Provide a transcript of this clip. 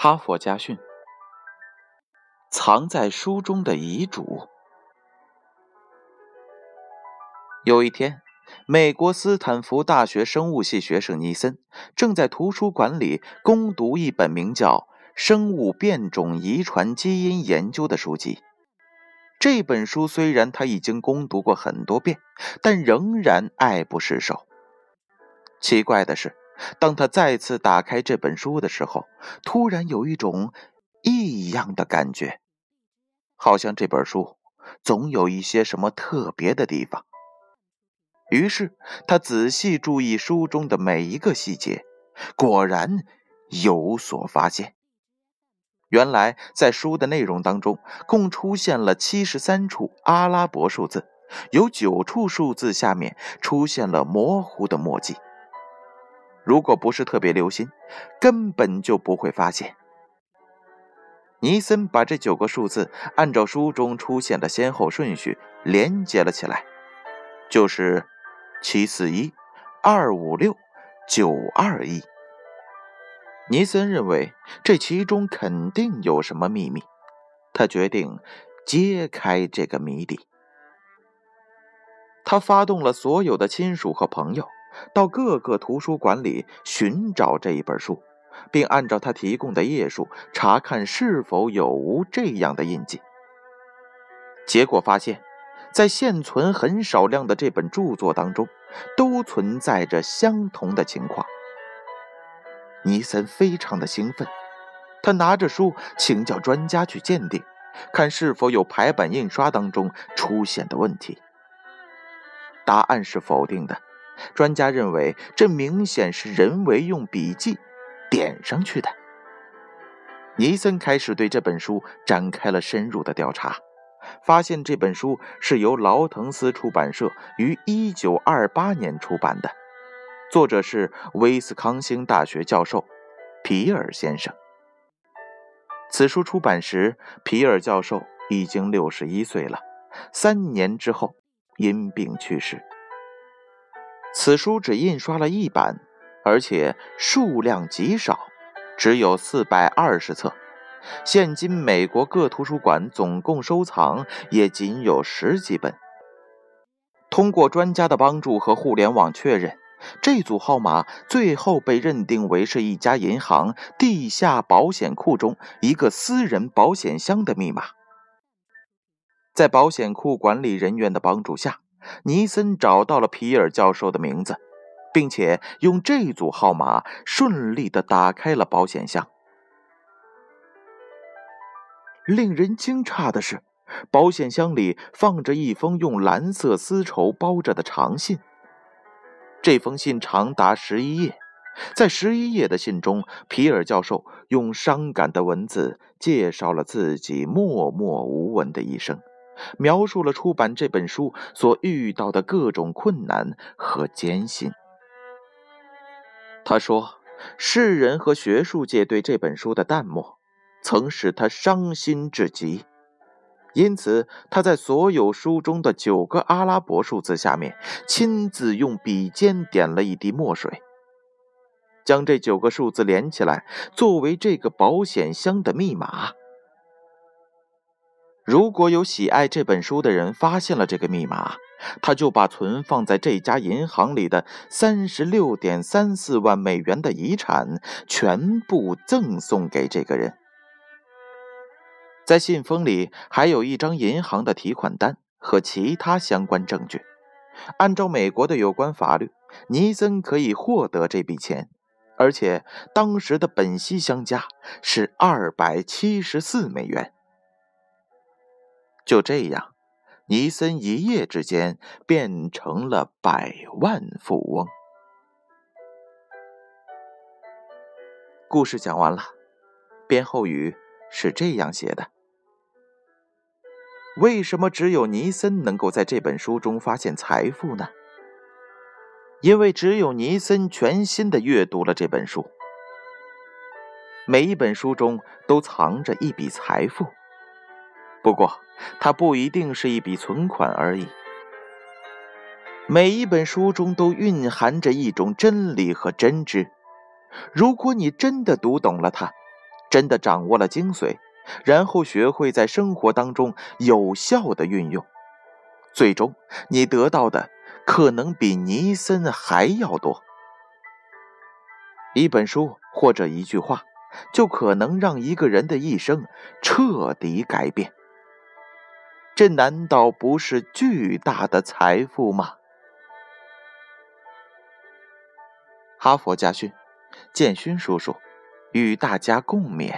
哈佛家训：藏在书中的遗嘱。有一天，美国斯坦福大学生物系学生尼森正在图书馆里攻读一本名叫《生物变种遗传基因研究》的书籍。这本书虽然他已经攻读过很多遍，但仍然爱不释手。奇怪的是，当他再次打开这本书的时候，突然有一种异样的感觉，好像这本书总有一些什么特别的地方。于是他仔细注意书中的每一个细节，果然有所发现。原来，在书的内容当中，共出现了七十三处阿拉伯数字，有九处数字下面出现了模糊的墨迹。如果不是特别留心，根本就不会发现。尼森把这九个数字按照书中出现的先后顺序连接了起来，就是。七四一二五六九二一。尼森认为这其中肯定有什么秘密，他决定揭开这个谜底。他发动了所有的亲属和朋友，到各个图书馆里寻找这一本书，并按照他提供的页数查看是否有无这样的印记。结果发现。在现存很少量的这本著作当中，都存在着相同的情况。尼森非常的兴奋，他拿着书请教专家去鉴定，看是否有排版印刷当中出现的问题。答案是否定的，专家认为这明显是人为用笔记点上去的。尼森开始对这本书展开了深入的调查。发现这本书是由劳腾斯出版社于1928年出版的，作者是威斯康星大学教授皮尔先生。此书出版时，皮尔教授已经61岁了，三年之后因病去世。此书只印刷了一版，而且数量极少，只有420册。现今美国各图书馆总共收藏也仅有十几本。通过专家的帮助和互联网确认，这组号码最后被认定为是一家银行地下保险库中一个私人保险箱的密码。在保险库管理人员的帮助下，尼森找到了皮尔教授的名字，并且用这组号码顺利的打开了保险箱。令人惊诧的是，保险箱里放着一封用蓝色丝绸包着的长信。这封信长达十一页，在十一页的信中，皮尔教授用伤感的文字介绍了自己默默无闻的一生，描述了出版这本书所遇到的各种困难和艰辛。他说：“世人和学术界对这本书的淡漠。”曾使他伤心至极，因此他在所有书中的九个阿拉伯数字下面亲自用笔尖点了一滴墨水，将这九个数字连起来，作为这个保险箱的密码。如果有喜爱这本书的人发现了这个密码，他就把存放在这家银行里的三十六点三四万美元的遗产全部赠送给这个人。在信封里还有一张银行的提款单和其他相关证据。按照美国的有关法律，尼森可以获得这笔钱，而且当时的本息相加是二百七十四美元。就这样，尼森一夜之间变成了百万富翁。故事讲完了，编后语是这样写的。为什么只有尼森能够在这本书中发现财富呢？因为只有尼森全心的阅读了这本书。每一本书中都藏着一笔财富，不过它不一定是一笔存款而已。每一本书中都蕴含着一种真理和真知。如果你真的读懂了它，真的掌握了精髓，然后学会在生活当中有效的运用，最终你得到的可能比尼森还要多。一本书或者一句话，就可能让一个人的一生彻底改变。这难道不是巨大的财富吗？哈佛家训，建勋叔叔与大家共勉。